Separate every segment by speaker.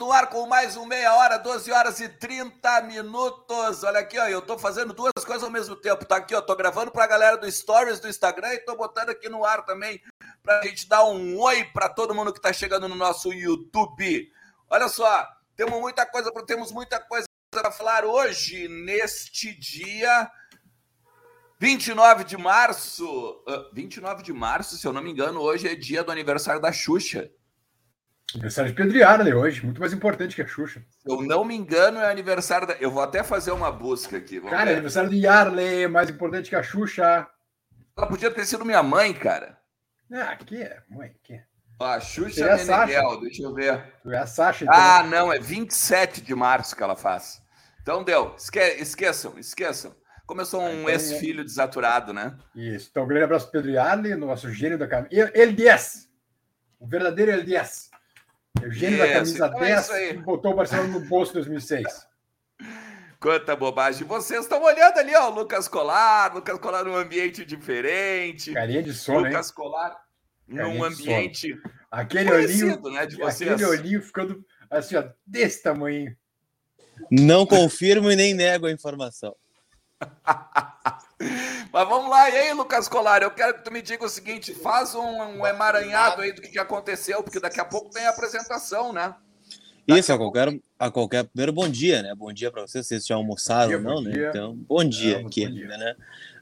Speaker 1: no ar com mais um meia hora, 12 horas e 30 minutos. Olha aqui, ó, eu tô fazendo duas coisas ao mesmo tempo. Tá aqui, ó, tô gravando pra galera do Stories do Instagram e tô botando aqui no ar também pra gente dar um oi pra todo mundo que tá chegando no nosso YouTube. Olha só, temos muita coisa, temos muita coisa para falar hoje, neste dia 29 de março. Uh, 29 de março, se eu não me engano, hoje é dia do aniversário da Xuxa.
Speaker 2: Aniversário de Pedro Yarley hoje, muito mais importante que a Xuxa.
Speaker 1: Se eu não me engano, é aniversário da. Eu vou até fazer uma busca aqui.
Speaker 2: Cara, ver. aniversário de Yarley é mais importante que a Xuxa.
Speaker 1: Ela podia ter sido minha mãe, cara.
Speaker 2: Ah, que é, mãe, que é.
Speaker 1: Ó, a Xuxa é Meneghel, deixa eu ver.
Speaker 2: Tu é a Sasha, então.
Speaker 1: Ah, não, é 27 de março que ela faz. Então deu. Esque... Esqueçam, esqueçam. Começou um então, ex-filho desaturado, né?
Speaker 2: Isso. Então, um grande abraço para Pedro Yarley, nosso gênio da camisa. Ele 10. O verdadeiro ele 10. É o gênio isso. da camisa então 10 é que botou o Barcelona no bolso em 2006.
Speaker 1: Quanta bobagem. Vocês estão olhando ali, ó, o Lucas Colar, Lucas Colar num ambiente diferente.
Speaker 2: Carinha de sono,
Speaker 1: Lucas hein? Colar Carinha num ambiente
Speaker 2: aquele olhinho, né, de vocês. Aquele olhinho ficando assim, ó, desse tamanho.
Speaker 3: Não confirmo e nem nego a informação.
Speaker 1: Mas vamos lá, e aí, Lucas Colar? Eu quero que tu me diga o seguinte: faz um, um emaranhado aí do que aconteceu, porque daqui a pouco tem a apresentação, né?
Speaker 3: Isso, a qualquer, a qualquer. Primeiro, bom dia, né? Bom dia para vocês, vocês já almoçaram ou não, né? Dia. Então, bom dia é, aqui, bom dia. né?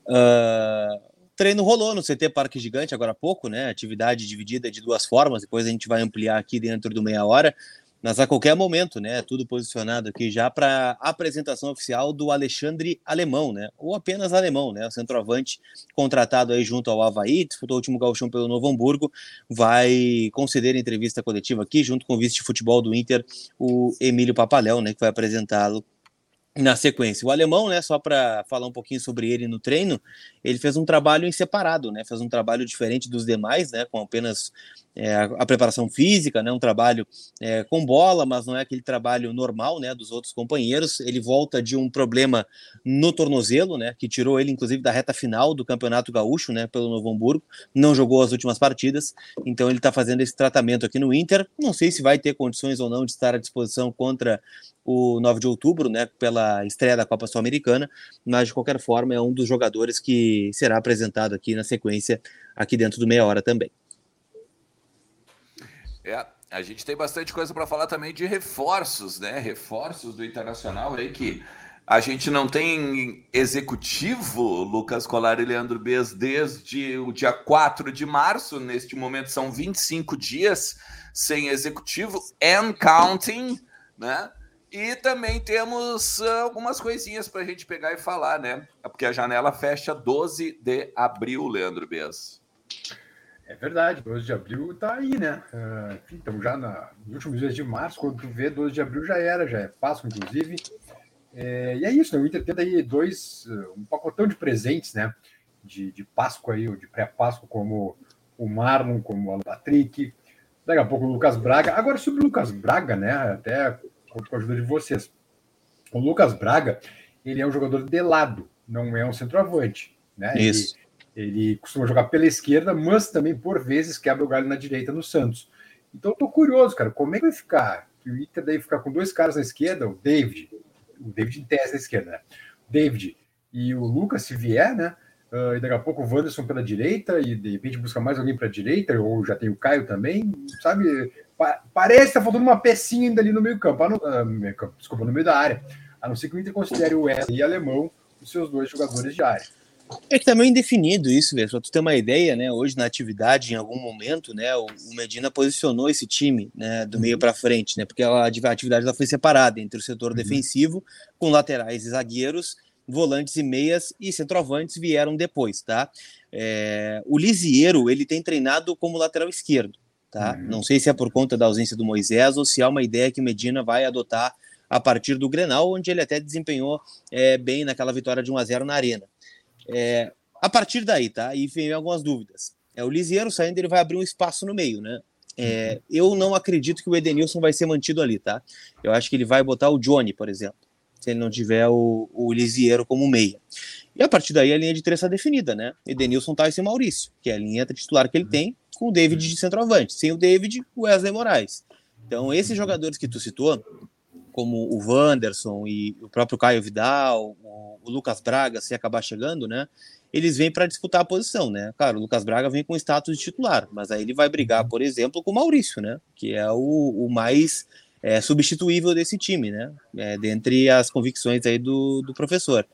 Speaker 3: Uh, treino rolou no CT Parque Gigante agora há pouco, né? Atividade dividida de duas formas, depois a gente vai ampliar aqui dentro do meia hora mas a qualquer momento, né? Tudo posicionado aqui já para apresentação oficial do Alexandre Alemão, né? Ou apenas Alemão, né? O centroavante contratado aí junto ao Havaí, disputou o último gauchão pelo Novo Hamburgo, vai conceder entrevista coletiva aqui junto com o vice de futebol do Inter, o Emílio Papaléu, né? Que vai apresentá-lo na sequência. O alemão, né, só para falar um pouquinho sobre ele no treino, ele fez um trabalho em separado, né, fez um trabalho diferente dos demais, né, com apenas é, a preparação física, né, um trabalho é, com bola, mas não é aquele trabalho normal, né, dos outros companheiros. Ele volta de um problema no tornozelo, né, que tirou ele inclusive da reta final do Campeonato Gaúcho, né, pelo Novo Hamburgo. Não jogou as últimas partidas, então ele está fazendo esse tratamento aqui no Inter. Não sei se vai ter condições ou não de estar à disposição contra o 9 de outubro, né, pela estreia da Copa Sul-Americana, mas de qualquer forma é um dos jogadores que será apresentado aqui na sequência, aqui dentro do meia hora também.
Speaker 1: É, a gente tem bastante coisa para falar também de reforços, né? Reforços do Internacional aí que a gente não tem executivo, Lucas Colar e Leandro Bez, desde o dia 4 de março. Neste momento são 25 dias sem executivo, and counting, né? E também temos ah, algumas coisinhas para a gente pegar e falar, né? Porque a janela fecha 12 de abril, Leandro Bez.
Speaker 2: É verdade, 12 de abril está aí, né? Estamos já na, nos últimos dias de março, quando tu vê 12 de abril já era, já é Páscoa, inclusive. É, e é isso, né? O Inter tenta aí dois, um pacotão de presentes, né? De, de Páscoa aí, ou de pré-Páscoa, como o Marlon, como o Patrick, daqui a pouco o Lucas Braga. Agora, sobre o Lucas Braga, né? Até conto com a ajuda de vocês. O Lucas Braga, ele é um jogador de lado, não é um centroavante. Né?
Speaker 3: Isso.
Speaker 2: Ele, ele costuma jogar pela esquerda, mas também, por vezes, quebra o galho na direita no Santos. Então, eu tô curioso, cara, como é que vai ficar? Que o Inter daí ficar com dois caras na esquerda, o David, o David em tese na esquerda, né? O David e o Lucas, se vier, né? Uh, e daqui a pouco o Wanderson pela direita, e de repente busca mais alguém para a direita, ou já tem o Caio também, sabe? Parece que tá faltando uma pecinha ainda ali no meio campo, no, uh, meio campo, desculpa, no meio da área. A não ser que o Inter considere o Wesley e o Alemão os seus dois jogadores de área.
Speaker 3: É que tá meio indefinido isso, velho. Pra tu ter uma ideia, né? Hoje na atividade, em algum momento, né? O, Medina posicionou esse time, né? Do meio para frente, né? Porque a, atividade ela foi separada entre o setor uhum. defensivo, com laterais e zagueiros, volantes e meias e centroavantes vieram depois, tá? É, o Lisieiro, ele tem treinado como lateral esquerdo, Tá? Uhum. Não sei se é por conta da ausência do Moisés ou se é uma ideia que Medina vai adotar a partir do Grenal, onde ele até desempenhou é, bem naquela vitória de 1 a 0 na Arena. É, a partir daí, tá? E vem algumas dúvidas. É, o Lisieiro saindo, ele vai abrir um espaço no meio, né? É, uhum. eu não acredito que o Edenilson vai ser mantido ali, tá? Eu acho que ele vai botar o Johnny, por exemplo. Se ele não tiver o, o Lisiero como meia. E a partir daí a linha de três está definida, né? Edenilson, Tyson e Maurício, que é a linha titular que ele tem, com o David de centroavante. Sem o David, o Wesley Moraes. Então, esses jogadores que tu citou, como o Wanderson e o próprio Caio Vidal, o, o Lucas Braga, se acabar chegando, né? Eles vêm para disputar a posição, né? Claro, o Lucas Braga vem com status de titular, mas aí ele vai brigar, por exemplo, com o Maurício, né? Que é o, o mais é, substituível desse time, né? É, dentre as convicções aí do, do professor.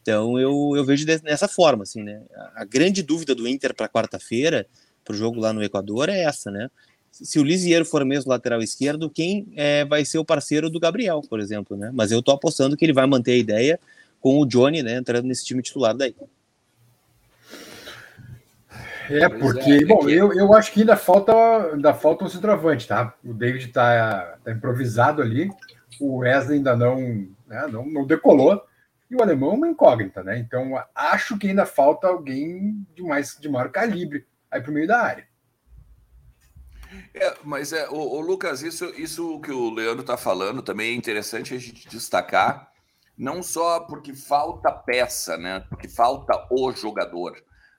Speaker 3: Então eu, eu vejo dessa forma, assim, né? A, grande dúvida do Inter para quarta-feira, para o jogo lá no Equador, é essa, né? Se o Lisieiro for mesmo lateral esquerdo, quem é, vai ser o parceiro do Gabriel, por exemplo, né? Mas eu tô apostando que ele vai manter a ideia com o Johnny, né, entrando nesse time titular daí.
Speaker 2: É, porque, é, bom, eu, eu acho que ainda falta, ainda falta um centroavante, tá? O David tá, tá improvisado ali, o Wesley ainda não, né, não, não decolou, e o alemão é uma incógnita, né? Então, acho que ainda falta alguém de mais de maior calibre aí para o meio da área.
Speaker 1: É, mas é, o, o, Lucas, isso, isso que o Leandro está falando também é interessante a gente destacar, não só porque falta peça, né? Porque falta o jogador,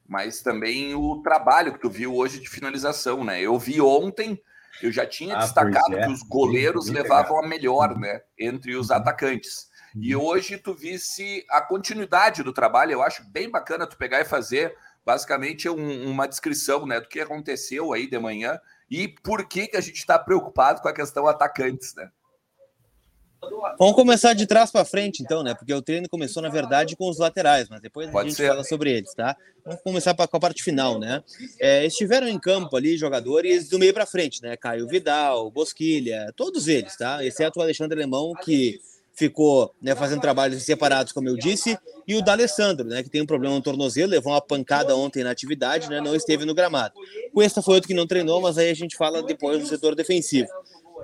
Speaker 1: mas também o trabalho que tu viu hoje de finalização, né? Eu vi ontem, eu já tinha ah, destacado é. que os goleiros levavam legal. a melhor, né? Entre os uhum. atacantes. E uhum. hoje tu visse a continuidade do trabalho, eu acho bem bacana tu pegar e fazer basicamente um, uma descrição né, do que aconteceu aí de manhã e por que, que a gente está preocupado com a questão atacantes, né?
Speaker 3: Vamos começar de trás para frente, então, né? Porque o treino começou, na verdade, com os laterais, mas depois Pode a gente ser. fala sobre eles, tá? Vamos começar com a parte final, né? É, estiveram em campo ali jogadores do meio para frente, né? Caio Vidal, Bosquilha, todos eles, tá? Exceto o Alexandre Alemão, que ficou né, fazendo trabalhos separados, como eu disse, e o D'Alessandro, né, que tem um problema no tornozelo, levou uma pancada ontem na atividade, né, não esteve no gramado. O Esta foi outro que não treinou, mas aí a gente fala depois do setor defensivo.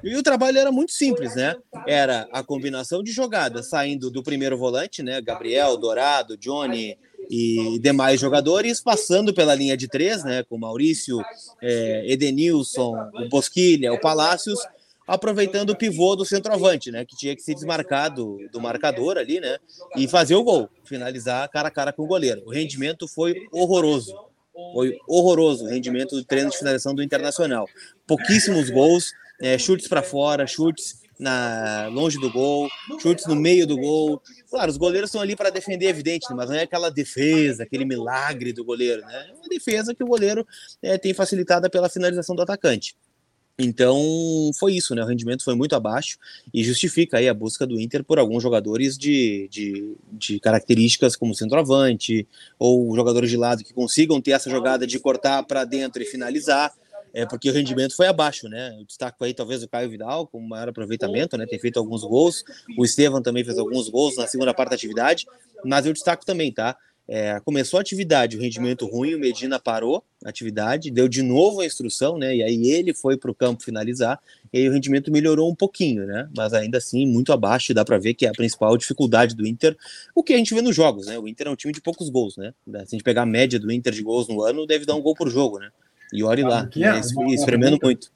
Speaker 3: E o trabalho era muito simples, né? Era a combinação de jogadas saindo do primeiro volante, né? Gabriel, Dourado, Johnny e demais jogadores, passando pela linha de três, né? Com Maurício, é, Edenilson, o Bosquilha, o Palácios, aproveitando o pivô do centroavante, né? Que tinha que se desmarcar do, do marcador ali, né? E fazer o gol, finalizar cara a cara com o goleiro. O rendimento foi horroroso. Foi horroroso o rendimento do treino de finalização do Internacional. Pouquíssimos gols, é, chutes para fora, chutes na longe do gol, chutes no meio do gol. Claro, os goleiros estão ali para defender, evidente, mas não é aquela defesa, aquele milagre do goleiro, né? É uma defesa que o goleiro é, tem facilitada pela finalização do atacante. Então foi isso, né? O rendimento foi muito abaixo e justifica aí a busca do Inter por alguns jogadores de, de, de características como centroavante ou jogadores de lado que consigam ter essa jogada de cortar para dentro e finalizar. É porque o rendimento foi abaixo, né? Eu destaco aí talvez o Caio Vidal com maior aproveitamento, né? Tem feito alguns gols. O Estevam também fez alguns gols na segunda parte da atividade, mas eu destaco também, tá? É, começou a atividade, o rendimento ruim, o Medina parou a atividade, deu de novo a instrução, né? E aí ele foi para o campo finalizar, e aí o rendimento melhorou um pouquinho, né? Mas ainda assim, muito abaixo, dá para ver que é a principal dificuldade do Inter, o que a gente vê nos jogos, né? O Inter é um time de poucos gols, né? Se a gente pegar a média do Inter de gols no ano, deve dar um gol por jogo, né? E olhe lá, né? espremendo muito.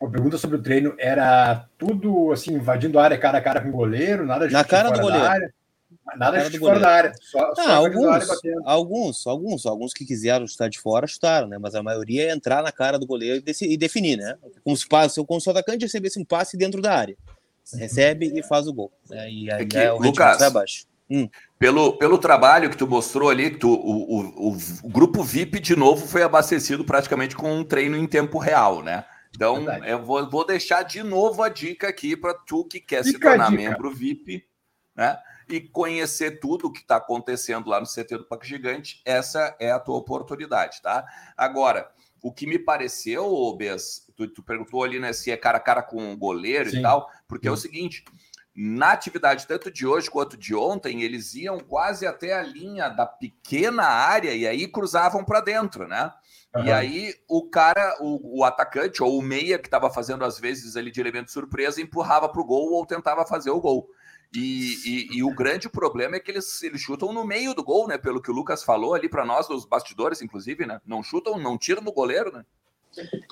Speaker 2: A pergunta sobre o treino era tudo assim, invadindo a área cara a cara com o goleiro, nada de
Speaker 3: Na cara do goleiro. Área.
Speaker 2: Nada de fora da área. Só,
Speaker 3: só alguns, alguns, alguns, alguns que quiseram chutar de fora, chutaram, né? Mas a maioria é entrar na cara do goleiro e, definir, né? Como se, passe, como se o atacante recebesse um passe dentro da área. Recebe e faz o gol. Né? E aí é que,
Speaker 1: é, o Lucas, abaixo. Hum. Pelo, pelo trabalho que tu mostrou ali, tu, o, o, o, grupo VIP de novo foi abastecido praticamente com um treino em tempo real, né? Então, Verdade. eu vou, vou deixar de novo a dica aqui para tu que quer Fica se tornar membro VIP, né? e conhecer tudo o que está acontecendo lá no CT do Parque Gigante, essa é a tua oportunidade, tá? Agora, o que me pareceu, Bess, tu, tu, perguntou ali, né, se é cara a cara com o goleiro Sim. e tal, porque Sim. é o seguinte, na atividade tanto de hoje quanto de ontem, eles iam quase até a linha da pequena área e aí cruzavam para dentro, né? Uhum. E aí o cara, o, o, atacante ou o meia que estava fazendo às vezes ali de elemento surpresa empurrava para o gol ou tentava fazer o gol. E, e, e, o grande problema é que eles, eles chutam no meio do gol, né? Pelo que o Lucas falou ali para nós, nos bastidores, inclusive, né? Não chutam, não tiram do goleiro, né?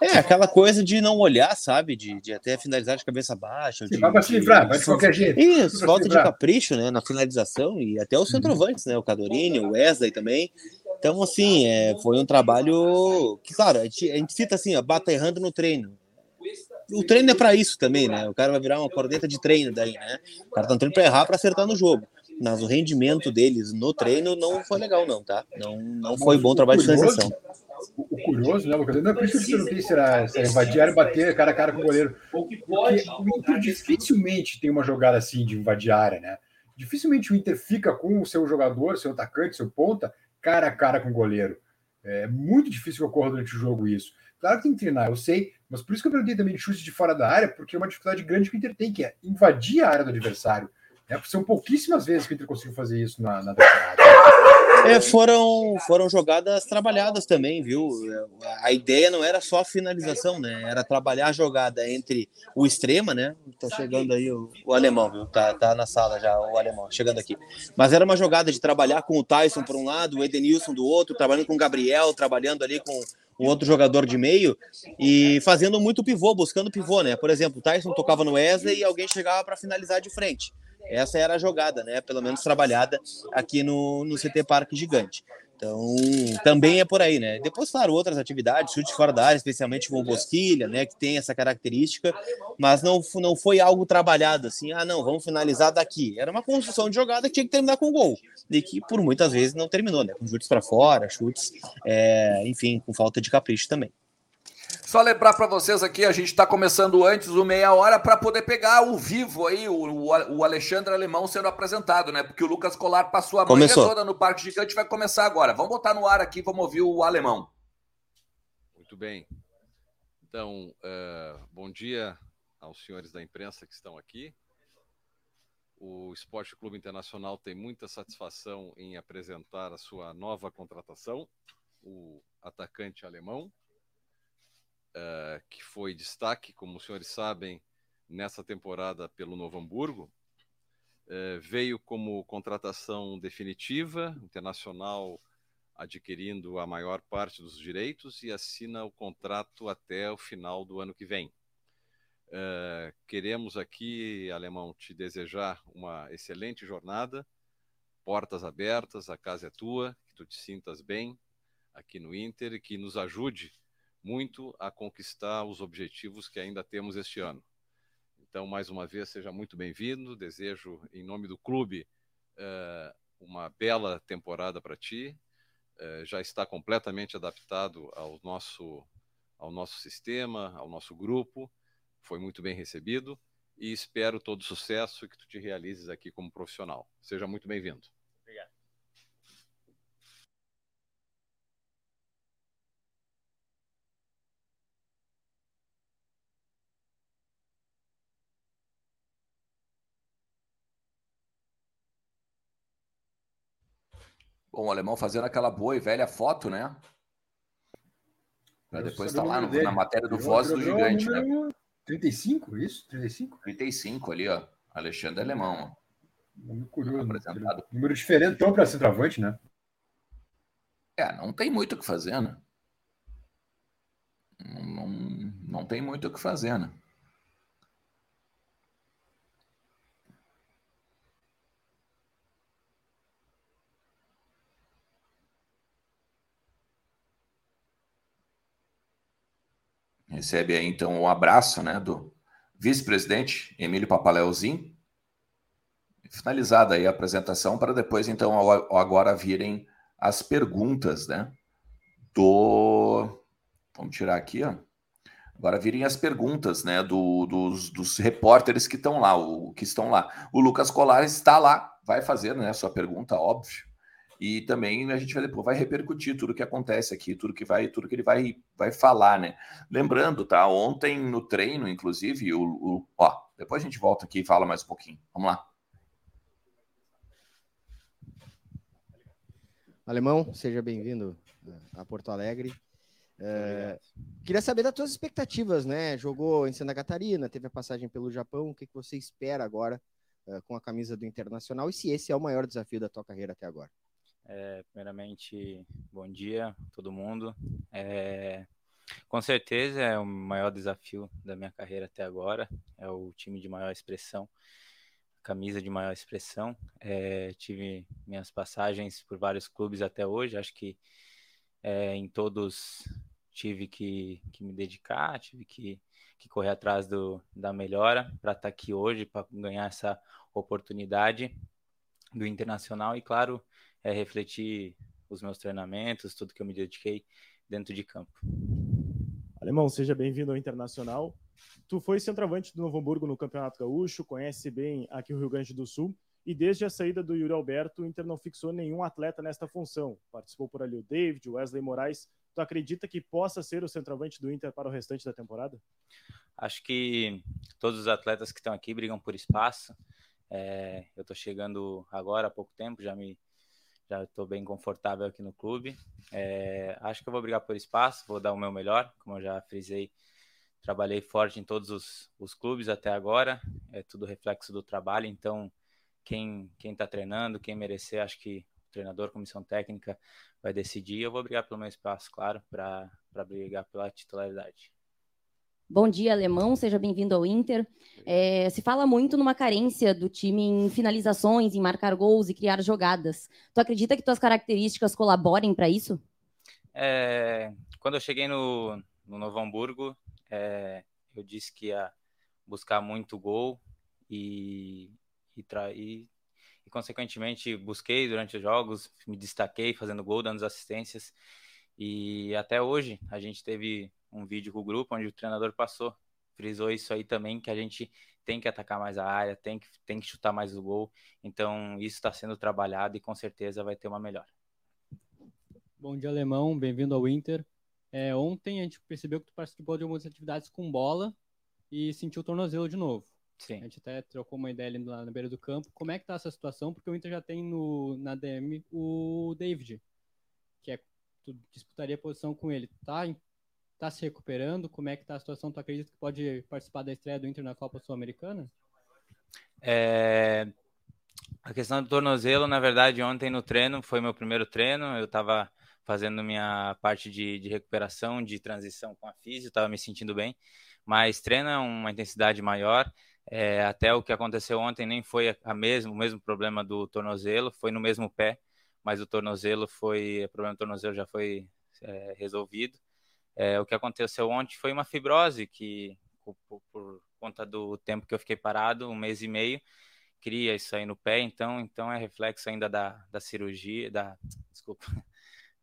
Speaker 3: É, aquela coisa de não olhar, sabe? De, de até finalizar de cabeça baixa. de,
Speaker 2: vai pra se livrar, vai de qualquer jeito.
Speaker 3: Isso, falta de capricho, né? Na finalização e até os centroavantes, né? O Cadorini, o Wesley também. Então, assim, é, foi um trabalho que, claro, a gente, a gente cita assim, ó, bata errando no treino. O treino é para isso também, né? O cara vai virar uma corneta de treino daí, né? O cara tá no treino pra errar, pra acertar no jogo. Mas o rendimento deles no treino não foi legal, não, tá? Não, não foi bom trabalho de finalização
Speaker 2: o, curioso, né, Lucas? Não é por isso que eu perguntei se era, se era invadir área e bater cara a cara com o goleiro. Porque o Inter dificilmente tem uma jogada assim de invadir área, né? Dificilmente o Inter fica com o seu jogador, seu atacante, seu ponta, cara a cara com o goleiro. É muito difícil que ocorra durante o jogo isso. Claro que tem que treinar, eu sei, mas por isso que eu perguntei também de chute de fora da área, porque é uma dificuldade grande que o Inter tem, que é invadir a área do adversário. É, são pouquíssimas vezes que o Inter conseguiu fazer isso na, na
Speaker 3: é, foram, foram jogadas trabalhadas também, viu? A ideia não era só a finalização, né? Era trabalhar a jogada entre o extrema, né? Tá chegando aí o, o, alemão, viu? Tá, tá na sala já o alemão, chegando aqui. Mas era uma jogada de trabalhar com o Tyson por um lado, o Edenilson do outro, trabalhando com o Gabriel, trabalhando ali com o outro jogador de meio e fazendo muito pivô, buscando pivô, né? Por exemplo, o Tyson tocava no Wesley e alguém chegava para finalizar de frente. Essa era a jogada, né? Pelo menos trabalhada aqui no, no CT Parque Gigante. Então, também é por aí, né? Depois, claro, outras atividades, chute fora da área, especialmente com Bosquilha, né? Que tem essa característica, mas não, não foi algo trabalhado assim, ah, não, vamos finalizar daqui. Era uma construção de jogada que tinha que terminar com gol. E que por muitas vezes não terminou, né? Com chutes para fora, chutes, é, enfim, com falta de capricho também.
Speaker 1: Só lembrar para vocês aqui, a gente está começando antes o meia hora para poder pegar o vivo aí, o, o, Alexandre Alemão sendo apresentado, né? Porque o Lucas Colar passou a manhã toda no Parque Gigante vai começar agora. Vamos botar no ar aqui, vamos ouvir o Alemão.
Speaker 4: Muito bem. Então, uh, bom dia aos senhores da imprensa que estão aqui. O Esporte Clube Internacional tem muita satisfação em apresentar a sua nova contratação, o atacante alemão, uh, que foi destaque, como os senhores sabem, nessa temporada pelo Novo Hamburgo. Uh, veio como contratação definitiva, internacional adquirindo a maior parte dos direitos e assina o contrato até o final do ano que vem. Uh, queremos aqui, Alemão, te desejar uma excelente jornada, portas abertas, a casa é tua, que tu te sintas bem aqui no Inter e que nos ajude muito a conquistar os objetivos que ainda temos este ano. Então, mais uma vez, seja muito bem-vindo. Desejo, em nome do clube, uh, uma bela temporada para ti. Uh, já está completamente adaptado ao nosso, ao nosso sistema, ao nosso grupo. Foi muito bem recebido e espero todo sucesso e que tu te realizes aqui como profissional. Seja muito bem-vindo.
Speaker 1: Bom, o alemão fazendo aquela boa e velha foto, né? Para depois estar tá lá no, na matéria do Voz do Gigante, né?
Speaker 2: 35, isso? 35?
Speaker 1: 35 ali, ó. Alexandre Alemão.
Speaker 2: Número curioso. Apresentado. Número diferente então para centroavante, né?
Speaker 1: É, não tem muito o que fazer, né? Não, não, não tem muito o que fazer, né? Recebe aí então um abraço né, do vice-presidente Emílio Papaleuzinho. Finalizada aí a apresentação para depois então agora virem as perguntas, né? Do vamos tirar aqui, ó. Agora virem as perguntas, né, do, dos, dos repórteres que estão lá, o que estão lá. O Lucas Colares está lá, vai fazer, né, sua pergunta, óbvio. E também a gente vai depois vai repercutir tudo que acontece aqui, tudo que vai, tudo que ele vai, vai falar, né? Lembrando, tá? Ontem no treino, inclusive, o, o ó, depois a gente volta aqui e fala mais um pouquinho. Vamos lá.
Speaker 5: Alemão, seja bem-vindo eh, a Porto Alegre. É, queria saber das suas expectativas, né? Jogou em Santa Catarina, teve a passagem pelo Japão. O que, que você espera agora uh, com a camisa do Internacional e se esse é o maior desafio da tua carreira até agora?
Speaker 6: É, primeiramente, bom dia todo mundo. É, Com certeza é o maior desafio da minha carreira até agora, é o time de maior expressão, camisa de maior expressão. É, tive minhas passagens por vários clubes até hoje, acho que é, em todos tive que, que me dedicar, tive que, que correr atrás do, da melhora para estar tá aqui hoje, para ganhar essa oportunidade do Internacional e, claro, é, refletir os meus treinamentos, tudo que eu me dediquei dentro de campo.
Speaker 7: Alemão, seja bem-vindo ao Internacional. Tu foi centroavante do Novo Hamburgo no Campeonato Gaúcho, conhece bem aqui o Rio Grande do Sul, e desde a saída do Yuri Alberto, o Inter não fixou nenhum atleta nesta função. Participou por ali o David, o Wesley Moraes. Tu acredita que possa ser o centroavante do Inter para o restante da temporada?
Speaker 6: Acho que todos os atletas que estão aqui brigam por espaço. É, eu estou chegando agora há pouco tempo, já me já estou bem confortável aqui no clube. É, acho que eu vou brigar por espaço, vou dar o meu melhor, como eu já frisei. Trabalhei forte em todos os, os clubes até agora, é tudo reflexo do trabalho. Então, quem quem está treinando, quem merecer, acho que o treinador, comissão técnica vai decidir. Eu vou brigar pelo meu espaço, claro, para brigar pela titularidade.
Speaker 8: Bom dia, Alemão, seja bem-vindo ao Inter. É, se fala muito numa carência do time em finalizações, em marcar gols e criar jogadas. Tu acredita que tuas características colaborem para isso?
Speaker 6: É, quando eu cheguei no, no Novo Hamburgo, é, eu disse que ia buscar muito gol e, e, e, e, consequentemente, busquei durante os jogos, me destaquei fazendo gol, dando assistências. E até hoje a gente teve um vídeo com o grupo onde o treinador passou, frisou isso aí também, que a gente tem que atacar mais a área, tem que, tem que chutar mais o gol. Então, isso está sendo trabalhado e com certeza vai ter uma melhora.
Speaker 9: Bom dia, Alemão. Bem-vindo ao Inter. É, ontem a gente percebeu que tu participou de algumas atividades com bola e sentiu o tornozelo de novo.
Speaker 6: Sim.
Speaker 9: A gente até trocou uma ideia ali lá na beira do campo. Como é que tá essa situação? Porque o Inter já tem no, na DM o David, que é tu disputaria a posição com ele. Tá está se recuperando? Como é que está a situação? Tu acredita que pode participar da estreia do Inter na Copa Sul-Americana?
Speaker 6: É... A questão do tornozelo, na verdade, ontem no treino, foi meu primeiro treino, eu estava fazendo minha parte de, de, recuperação, de transição com a física, estava me sentindo bem, mas treino é uma intensidade maior, é, até o que aconteceu ontem nem foi a mesmo, o mesmo problema do tornozelo, foi no mesmo pé, mas o tornozelo foi, o problema do tornozelo já foi é, resolvido, é, o que aconteceu ontem foi uma fibrose que, por, por, conta do tempo que eu fiquei parado, um mês e meio, cria isso aí no pé, então, então é reflexo ainda da, da cirurgia, da, desculpa,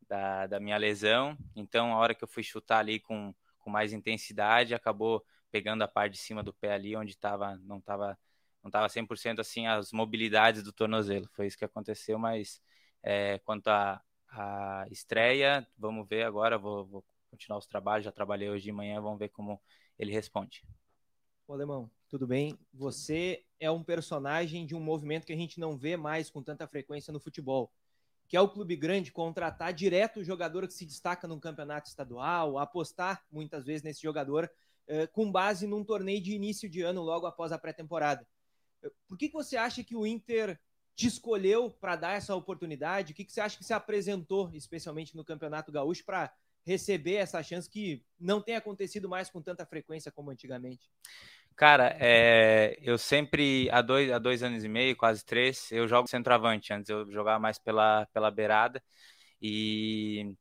Speaker 6: da, da minha lesão. Então, a hora que eu fui chutar ali com, com mais intensidade, acabou pegando a parte de cima do pé ali, onde tava, não estava não tava 100% assim as mobilidades do tornozelo. Foi isso que aconteceu, mas é, quanto a, a, estreia, vamos ver agora, vou, vou continuar os trabalhos. Já trabalhei hoje de manhã, vamos ver como ele responde.
Speaker 5: Ô, Alemão, tudo bem? Você é um personagem de um movimento que a gente não vê mais com tanta frequência no futebol, que é o clube grande contratar direto o jogador que se destaca num campeonato estadual, apostar muitas vezes nesse jogador eh, com base num torneio de início de ano logo após a pré-temporada. Eh, por que, que você acha que o Inter te escolheu para dar essa oportunidade? O que, que você acha que se apresentou, especialmente no Campeonato Gaúcho, para receber essa chance que não tem acontecido mais com tanta frequência como antigamente?
Speaker 6: Cara, é, eu sempre, há dois, há dois anos e meio, quase três, eu jogo centroavante. Antes eu jogava mais pela, pela beirada e,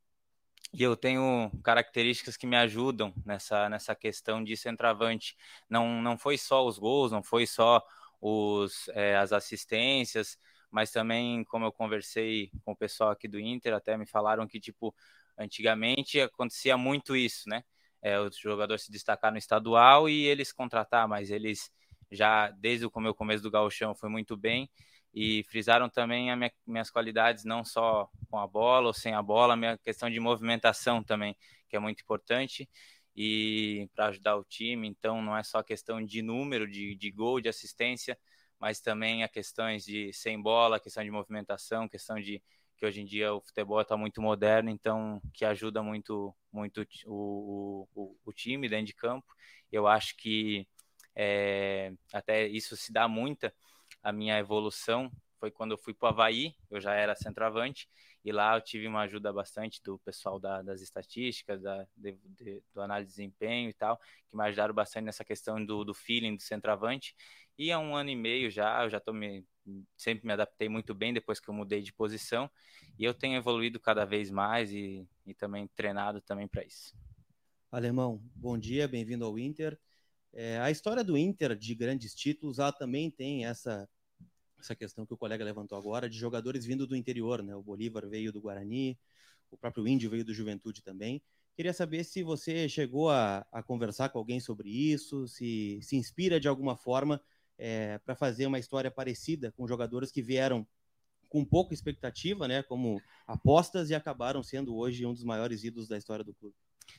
Speaker 6: e eu tenho características que me ajudam nessa, nessa questão de centroavante. Não, não foi só os gols, não foi só os, é, as assistências, mas também, como eu conversei com o pessoal aqui do Inter, até me falaram que, tipo, Antigamente acontecia muito isso, né? É, o jogador se destacar no estadual e eles contratar, mas eles já desde o começo do gauchão foi muito bem e frisaram também as minha, minhas qualidades não só com a bola ou sem a bola, a minha questão de movimentação também, que é muito importante e para ajudar o time. Então não é só questão de número, de, de gol, de assistência, mas também a questões de sem bola, questão de movimentação, questão de que hoje em dia o futebol está muito moderno, então que ajuda muito, muito o, o, o time dentro de campo. Eu acho que é, até isso se dá muita a minha evolução foi quando eu fui para o Havaí, eu já era centroavante, e lá eu tive uma ajuda bastante do pessoal da, das estatísticas, da, de, de, do análise de desempenho e tal, que me ajudaram bastante nessa questão do, do feeling do centroavante. E há um ano e meio já, eu já tô me, sempre me adaptei muito bem depois que eu mudei de posição, e eu tenho evoluído cada vez mais e, e também treinado também para isso.
Speaker 3: Alemão, bom dia, bem-vindo ao Inter. É, a história do Inter de grandes títulos, ela também tem essa essa questão que o colega levantou agora de jogadores vindo do interior, né? O Bolívar veio do Guarani, o próprio Índio veio do Juventude também. Queria saber se você chegou a, a conversar com alguém sobre isso, se se inspira de alguma forma é, para fazer uma história parecida com jogadores que vieram com pouca expectativa, né? Como apostas e acabaram sendo hoje um dos maiores ídolos da história do clube.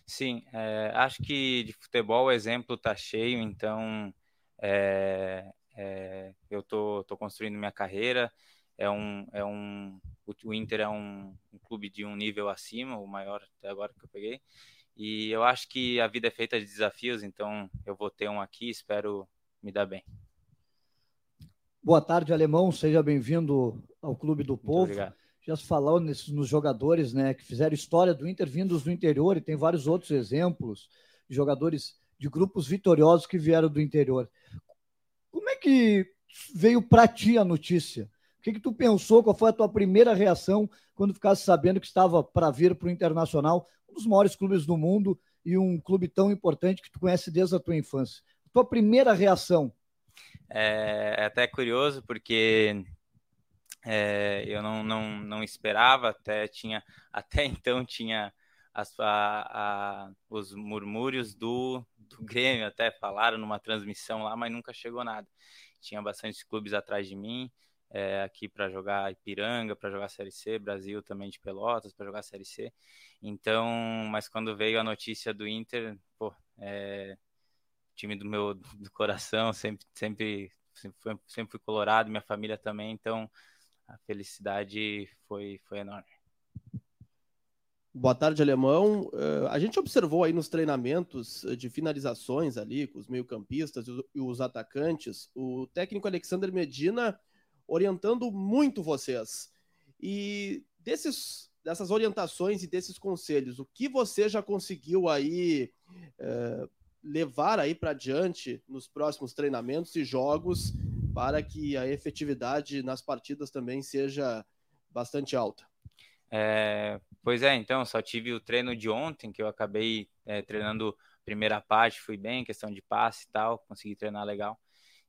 Speaker 6: Sim, é, acho que de futebol o exemplo está cheio, então é, é, eu tô, tô construindo minha carreira. É um, é um, o Inter é um, um clube de um nível acima, o maior até agora que eu peguei. E eu acho que a vida é feita de desafios, então eu vou ter um aqui, espero me dar bem.
Speaker 10: Boa tarde, alemão. Seja bem-vindo ao Clube do Povo. Já se falou nesses, nos jogadores né, que fizeram história do Inter vindos do interior, e tem vários outros exemplos de jogadores de grupos vitoriosos que vieram do interior. Como é que veio para ti a notícia? O que, que tu pensou? Qual foi a tua primeira reação quando ficasse sabendo que estava para vir para o Internacional, um dos maiores clubes do mundo e um clube tão importante que tu conhece desde a tua infância? Tua primeira reação?
Speaker 6: É, é até curioso porque é, eu não, não, não esperava, até tinha até então tinha as, a, a, os murmúrios do, do Grêmio até falaram numa transmissão lá, mas nunca chegou nada. Tinha bastante clubes atrás de mim, é, aqui para jogar Ipiranga, para jogar Série C, Brasil também de Pelotas para jogar Série C. Então, mas quando veio a notícia do Inter, pô, é, time do meu do coração, sempre sempre sempre fui, sempre fui colorado, minha família também, então a felicidade foi foi enorme.
Speaker 11: Boa tarde, Alemão. Uh, a gente observou aí nos treinamentos de finalizações ali, com os meio-campistas e os atacantes, o técnico Alexander Medina orientando muito vocês. E desses, dessas orientações e desses conselhos, o que você já conseguiu aí uh, levar aí para diante nos próximos treinamentos e jogos para que a efetividade nas partidas também seja bastante alta?
Speaker 6: É, pois é, então, só tive o treino de ontem, que eu acabei é, treinando primeira parte, fui bem, questão de passe e tal, consegui treinar legal.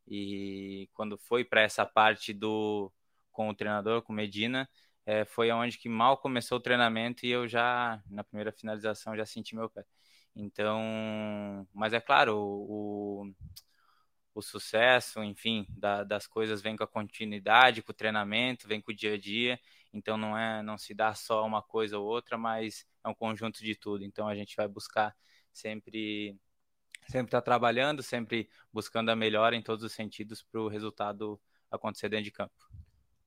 Speaker 6: E quando foi para essa parte do com o treinador, com Medina, é, foi onde que mal começou o treinamento e eu já, na primeira finalização, já senti meu pé. Então, mas é claro, o, o sucesso, enfim, da, das coisas vem com a continuidade, com o treinamento, vem com o dia a dia. Então não é, não se dá só uma coisa ou outra, mas é um conjunto de tudo. Então a gente vai buscar sempre sempre estar tá trabalhando, sempre buscando a melhora em todos os sentidos para o resultado acontecer dentro de campo.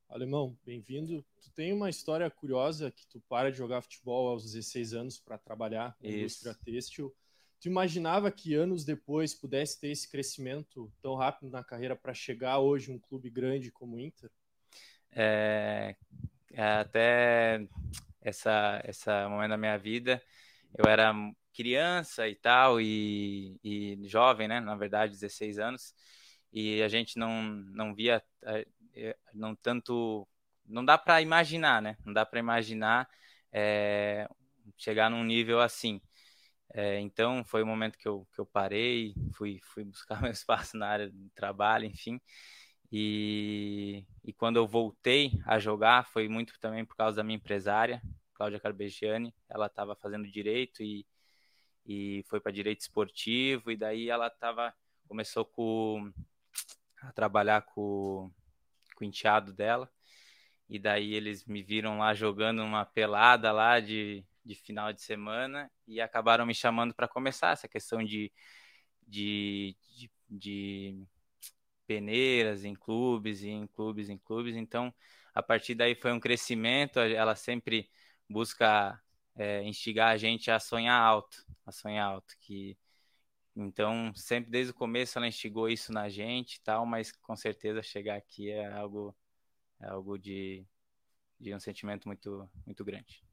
Speaker 7: Alemão, bem-vindo. Tu tem uma história curiosa que tu para de jogar futebol aos 16 anos para trabalhar na indústria têxtil. Tu imaginava que anos depois pudesse ter esse crescimento tão rápido na carreira para chegar hoje um clube grande como o Inter?
Speaker 6: É, é, até essa essa momento da minha vida, eu era criança e tal e, e jovem, né? Na verdade, 16 anos e a gente não não via é, não tanto não dá para imaginar, né? Não dá para imaginar é, chegar num nível assim. É, então foi o momento que eu, que eu parei, fui, fui buscar meu espaço na área de trabalho, enfim. E, e quando eu voltei a jogar foi muito também por causa da minha empresária, Cláudia Carbegiani. Ela estava fazendo direito e, e foi para direito esportivo, e daí ela tava, começou com, a trabalhar com, com o enteado dela. E daí eles me viram lá jogando uma pelada lá de, de final de semana e acabaram me chamando para começar essa questão de, de, de, de, peneiras em clubes em clubes em clubes. Então, a partir daí foi um crescimento. Ela sempre busca é, instigar a gente a sonhar alto, a sonhar alto. Que então sempre desde o começo ela instigou isso na gente, tal. Mas com certeza chegar aqui é algo é algo de, de um sentimento muito, muito grande.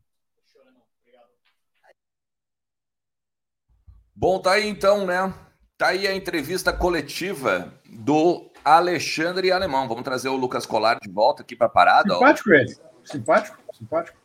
Speaker 1: Bom, tá aí então, né? Tá aí a entrevista coletiva do Alexandre Alemão. Vamos trazer o Lucas Colar de volta aqui para a parada.
Speaker 2: Simpático ó. ele. Simpático, simpático.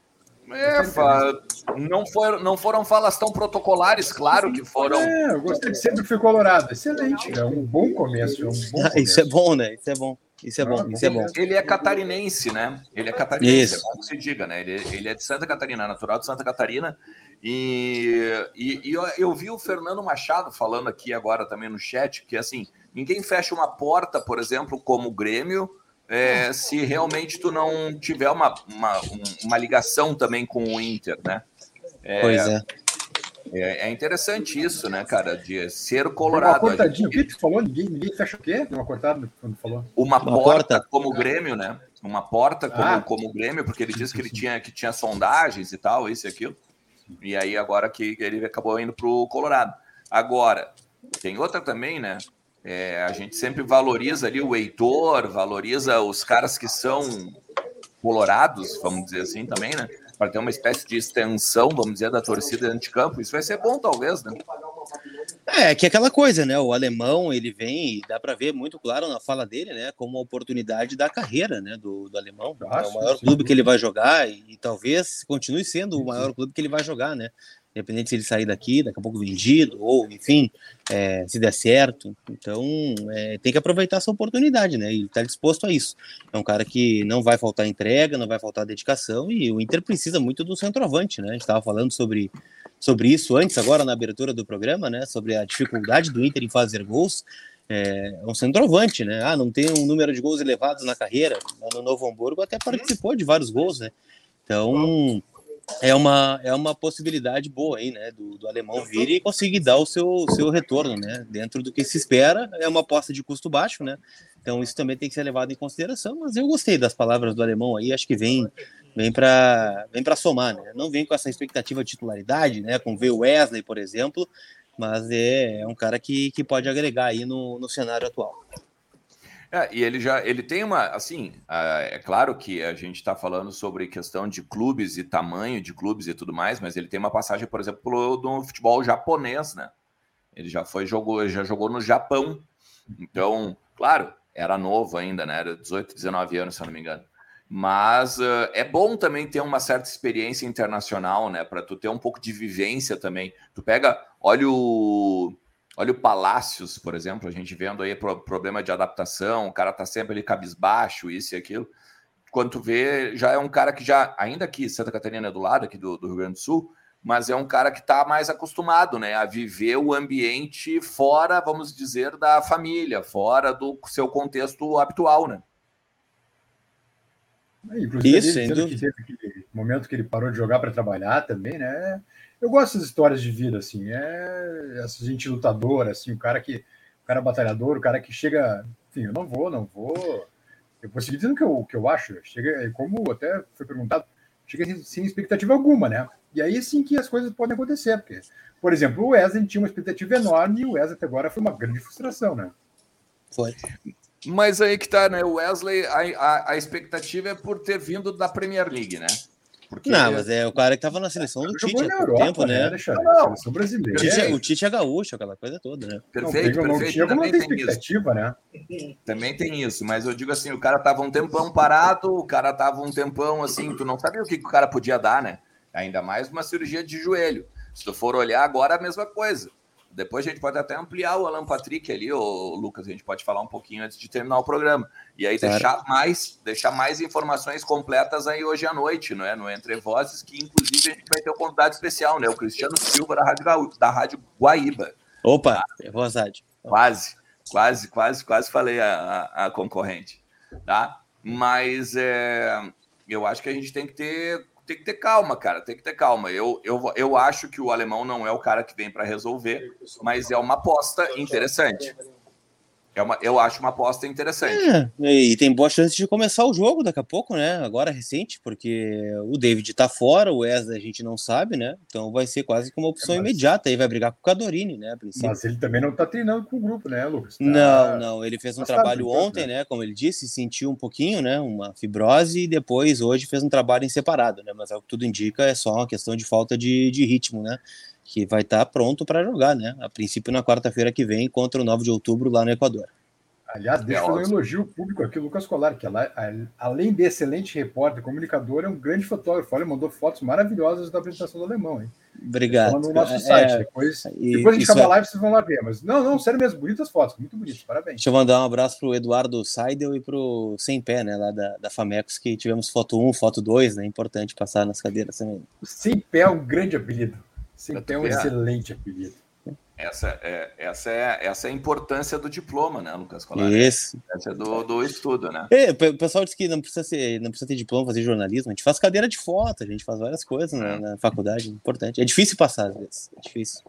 Speaker 1: É, fa... não, foram, não foram falas tão protocolares, claro que foram.
Speaker 2: É, eu gostei, sempre fui colorado. Excelente, é um bom começo. É um bom
Speaker 3: começo. Isso é bom, né? Isso é bom. Isso é bom, ah, isso é bom.
Speaker 1: Ele é catarinense, né? Ele é catarinense, isso. é bom que se diga, né? Ele, ele é de Santa Catarina, natural de Santa Catarina. E, e, e eu, eu, vi o Fernando Machado falando aqui agora também no chat que assim ninguém fecha uma porta, por exemplo, como o Grêmio, é, se realmente tu não tiver uma, uma, uma ligação também com o Inter, né?
Speaker 3: É, pois é.
Speaker 1: é. é. interessante isso, né, cara, de ser colorado.
Speaker 2: Uma cortadinha, o que tu falou? Ninguém, ninguém fecha o quê? Uma cortada quando falou?
Speaker 1: Uma, uma porta, porta, como o Grêmio, né? Uma porta como, ah. como o Grêmio, porque ele disse que ele tinha, que tinha sondagens e tal, isso e aquilo. E aí agora que ele acabou indo pro Colorado. Agora, tem outra também, né? É, a gente sempre valoriza ali o Heitor, valoriza os caras que são colorados, vamos dizer assim também, né? Para ter uma espécie de extensão, vamos dizer, da torcida dentro de campo. Isso vai ser bom, talvez, né?
Speaker 3: É, que é aquela coisa, né? O alemão, ele vem, e dá para ver muito claro na fala dele, né? Como uma oportunidade da carreira, né? Do, do alemão. é o maior clube que ele vai jogar e, e talvez continue sendo o maior clube que ele vai jogar, né? Independente se ele sair daqui, daqui a pouco vendido, ou enfim, é, se der certo. Então, é, tem que aproveitar essa oportunidade, né? E tá disposto a isso. É um cara que não vai faltar entrega, não vai faltar dedicação, e o Inter precisa muito do centroavante, né? A gente estava falando sobre, sobre isso antes, agora na abertura do programa, né? Sobre a dificuldade do Inter em fazer gols. É, um centroavante, né? Ah, não tem um número de gols elevados na carreira. No Novo Hamburgo até participou de vários gols, né? Então, é uma, é uma possibilidade boa aí, né, do, do alemão vir e conseguir dar o seu, seu retorno, né, dentro do que se espera, é uma aposta de custo baixo, né, então isso também tem que ser levado em consideração, mas eu gostei das palavras do alemão aí, acho que vem vem para vem para somar, né, não vem com essa expectativa de titularidade, né, com ver o Wesley, por exemplo, mas é, é um cara que, que pode agregar aí no, no cenário atual.
Speaker 1: É, e ele já ele tem uma assim é claro que a gente está falando sobre questão de clubes e tamanho de clubes e tudo mais, mas ele tem uma passagem, por exemplo, do futebol japonês, né? Ele já foi jogou já jogou no Japão, então claro era novo ainda, né? Era 18, 19 anos se eu não me engano. Mas uh, é bom também ter uma certa experiência internacional, né? Para tu ter um pouco de vivência também. Tu pega, olha o Olha o Palácios, por exemplo, a gente vendo aí problema de adaptação, o cara tá sempre ali cabisbaixo, isso e aquilo. Quando tu vê, já é um cara que já, ainda aqui, Santa Catarina é do lado aqui do, do Rio Grande do Sul, mas é um cara que está mais acostumado, né, a viver o ambiente fora, vamos dizer, da família, fora do seu contexto habitual, né?
Speaker 2: É, Isso, ele, que teve aquele momento que ele parou de jogar para trabalhar também, né? Eu gosto das histórias de vida, assim, é essa gente lutadora, assim, o cara que, o cara batalhador, o cara que chega, enfim, eu não vou, não vou, eu vou seguir dizendo o que eu, que eu acho, chega, como até foi perguntado, chega sem, sem expectativa alguma, né? E aí sim que as coisas podem acontecer, porque, por exemplo, o Wesley tinha uma expectativa enorme e o Wesley até agora foi uma grande frustração, né?
Speaker 3: Foi.
Speaker 1: Mas aí que tá, né? O Wesley, a, a, a expectativa é por ter vindo da Premier League, né?
Speaker 3: Porque... Não, mas é o cara que tava na seleção do Tite há pouco tempo, né? né?
Speaker 2: Não, seleção brasileira.
Speaker 3: O Tite, é, o Tite é gaúcho, aquela coisa toda, né?
Speaker 1: Perfeito, não, perfeito. Não também tem expectativa, né? Também tem isso, mas eu digo assim, o cara tava um tempão parado, o cara tava um tempão assim, tu não sabia o que, que o cara podia dar, né? Ainda mais uma cirurgia de joelho. Se tu for olhar agora, a mesma coisa. Depois a gente pode até ampliar o Alan Patrick ali, o Lucas, a gente pode falar um pouquinho antes de terminar o programa. E aí claro. deixar mais, deixar mais informações completas aí hoje à noite, não é? No Entre Vozes, que inclusive a gente vai ter um convidado especial, né? O Cristiano Silva da Rádio, da Rádio Guaíba.
Speaker 3: Opa, tá? é vontade.
Speaker 1: Quase, quase, quase, quase falei a, a, a concorrente, tá? Mas é, eu acho que a gente tem que ter tem que ter calma, cara, tem que ter calma. Eu, eu, eu acho que o alemão não é o cara que vem para resolver, mas é uma aposta interessante. É uma, eu acho uma aposta interessante.
Speaker 3: É, e tem boa chance de começar o jogo daqui a pouco, né? Agora recente, porque o David tá fora, o Wesley a gente não sabe, né? Então vai ser quase como uma opção é, mas... imediata. Aí vai brigar com o Cadorini, né?
Speaker 2: Mas ele também não tá treinando com o grupo, né, Lucas? Tá...
Speaker 3: Não, não. Ele fez um trabalho ontem, né? Como ele disse, sentiu um pouquinho, né? Uma fibrose e depois hoje fez um trabalho em separado, né? Mas é o que tudo indica é só uma questão de falta de, de ritmo, né? Que vai estar tá pronto para jogar, né? A princípio na quarta-feira que vem contra o 9 de outubro lá no Equador.
Speaker 2: Aliás, deixa eu fazer um elogio público aqui, Lucas Colar, que ela, além de excelente repórter, comunicador, é um grande fotógrafo. Olha, mandou fotos maravilhosas da apresentação do alemão, hein?
Speaker 3: Obrigado.
Speaker 2: no nosso site. É, depois, depois a gente acaba a live, vocês vão lá ver. Mas não, não, sério mesmo, bonitas fotos, muito bonitas, parabéns.
Speaker 3: Deixa eu mandar um abraço pro Eduardo Seidel e pro Sem Pé, né, lá da, da Famecos, que tivemos foto 1, foto 2, né? Importante passar nas cadeiras também.
Speaker 2: O Sem Pé é um grande apelido. Pé é um excelente apelido.
Speaker 1: Essa é, essa, é, essa é a importância do diploma, né, Lucas
Speaker 3: Colar? Isso.
Speaker 1: Essa é do, do estudo, né?
Speaker 3: É, o pessoal diz que não precisa, ser, não precisa ter diploma fazer jornalismo. A gente faz cadeira de foto, a gente faz várias coisas na, na faculdade. Importante. É difícil passar, às vezes. É difícil.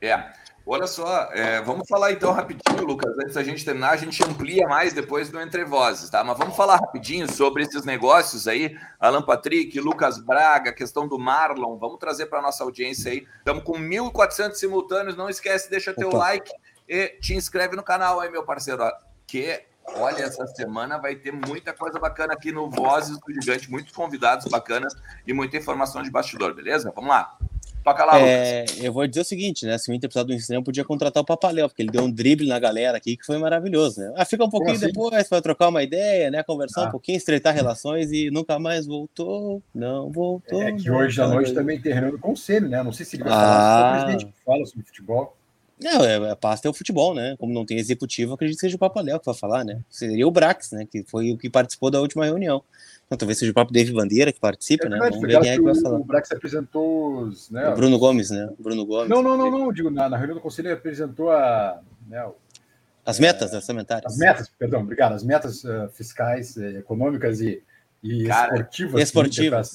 Speaker 1: É. Olha só, é, vamos falar então rapidinho, Lucas, antes da gente terminar, a gente amplia mais depois do Entre Vozes, tá? Mas vamos falar rapidinho sobre esses negócios aí, Alan Patrick, Lucas Braga, questão do Marlon, vamos trazer para nossa audiência aí. Estamos com 1.400 simultâneos, não esquece, deixa Opa. teu like e te inscreve no canal aí, meu parceiro, que Olha, essa semana vai ter muita coisa bacana aqui no Vozes do Gigante, muitos convidados bacanas e muita informação de bastidor, beleza? Vamos lá.
Speaker 3: Toca lá, é, Eu vou dizer o seguinte, né? Se o Inter precisar do extremo, podia contratar o Papaléu, porque ele deu um drible na galera aqui que foi maravilhoso, né? Ah, fica um pouquinho assim? depois para trocar uma ideia, né? Conversar ah. um pouquinho, estreitar relações e nunca mais voltou. Não voltou.
Speaker 2: É que hoje à noite também tem reunião do conselho, né? Não sei se ele vai ah. falar, o presidente que fala sobre futebol.
Speaker 3: Não, é, a pasta é o futebol, né? Como não tem executivo, acredito que seja o Papaléu que vai falar, né? Seria o Brax, né? Que foi o que participou da última reunião. Então, talvez seja o próprio David Bandeira que participe, é né? Vamos ver quem é que vai falar.
Speaker 2: O Brax apresentou os. Né,
Speaker 3: o Bruno Gomes, né? Bruno Gomes.
Speaker 2: Não, não, não, não. Digo, na, na reunião do conselho ele apresentou a. Né,
Speaker 3: as metas é, orçamentárias.
Speaker 2: As metas, perdão, obrigado. As metas uh, fiscais, uh, econômicas e, e Cara, esportivas.
Speaker 3: Esportivas.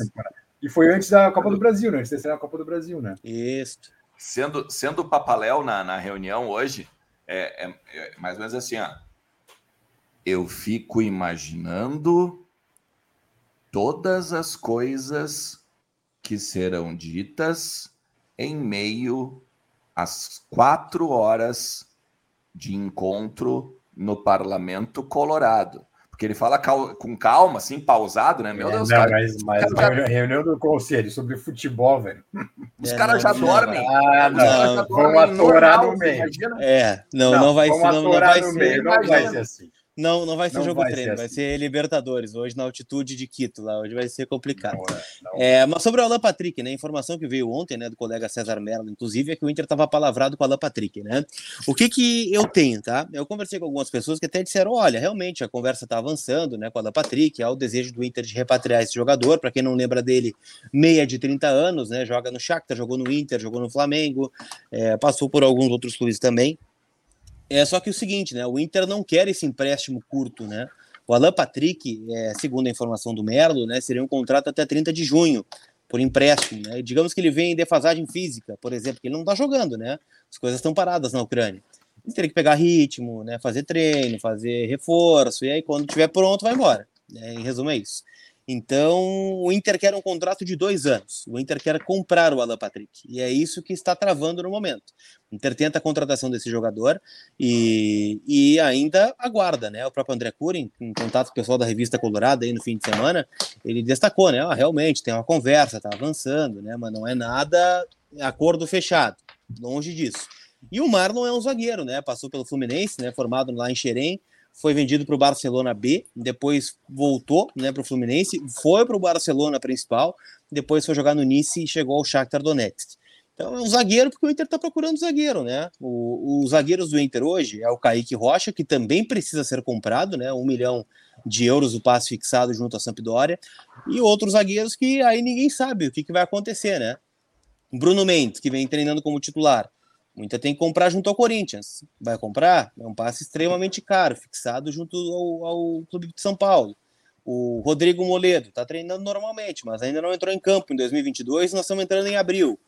Speaker 2: E foi antes da Copa do Brasil, né? Antes de ser a Copa do Brasil, né?
Speaker 3: Isso.
Speaker 1: Sendo, sendo o Papaléu na, na reunião hoje, é, é, é mais ou menos assim, ó. Eu fico imaginando todas as coisas que serão ditas em meio às quatro horas de encontro no Parlamento Colorado. Porque ele fala cal com calma, assim, pausado, né? Meu
Speaker 2: Deus, não, cara, mas, mas cara já... reunião do conselho sobre futebol, velho.
Speaker 1: Os é, caras já dormem.
Speaker 2: Ah, não, vão atorar no meio.
Speaker 3: É, não, não, não vai ser. Não, não vai ser, não vai ser assim. Não, não vai ser não jogo vai treino, ser vai assim. ser Libertadores, hoje na altitude de Quito, lá, hoje vai ser complicado. Não é, não. É, mas sobre o Alan Patrick, né, a informação que veio ontem, né, do colega César Mello, inclusive, é que o Inter estava palavrado com o Alan Patrick, né? O que que eu tenho, tá? Eu conversei com algumas pessoas que até disseram, olha, realmente a conversa está avançando, né, com o Alan Patrick, há o desejo do Inter de repatriar esse jogador, para quem não lembra dele, meia de 30 anos, né, joga no Shakhtar, jogou no Inter, jogou no Flamengo, é, passou por alguns outros clubes também, é só que o seguinte, né? O Inter não quer esse empréstimo curto, né? O Alan Patrick, é, segundo a informação do Merlo, né, seria um contrato até 30 de junho, por empréstimo. Né? Digamos que ele vem em defasagem física, por exemplo, que ele não está jogando, né? As coisas estão paradas na Ucrânia. Ele teria que pegar ritmo, né? fazer treino, fazer reforço, e aí quando estiver pronto, vai embora. Né? Em resumo, é isso. Então, o Inter quer um contrato de dois anos. O Inter quer comprar o Alan Patrick. E é isso que está travando no momento. O Inter tenta a contratação desse jogador e, e ainda aguarda, né? O próprio André Cury, em contato com o pessoal da revista Colorado aí no fim de semana, ele destacou, né? Ah, realmente tem uma conversa, tá avançando, né? Mas não é nada acordo fechado. Longe disso. E o Marlon é um zagueiro, né? Passou pelo Fluminense, né? Formado lá em Xerém foi vendido para o Barcelona B, depois voltou né, para o Fluminense, foi para o Barcelona principal, depois foi jogar no Nice e chegou ao Shakhtar Donetsk. Então é um zagueiro, porque o Inter está procurando zagueiro, né? Os zagueiros do Inter hoje é o Kaique Rocha, que também precisa ser comprado, né? Um milhão de euros o passe fixado junto à Sampdoria, e outros zagueiros que aí ninguém sabe o que, que vai acontecer, né? Bruno Mendes, que vem treinando como titular, Muita tem que comprar junto ao Corinthians. Vai comprar? É um passe extremamente caro, fixado junto ao, ao Clube de São Paulo. O Rodrigo Moledo está treinando normalmente, mas ainda não entrou em campo em 2022. Nós estamos entrando em abril.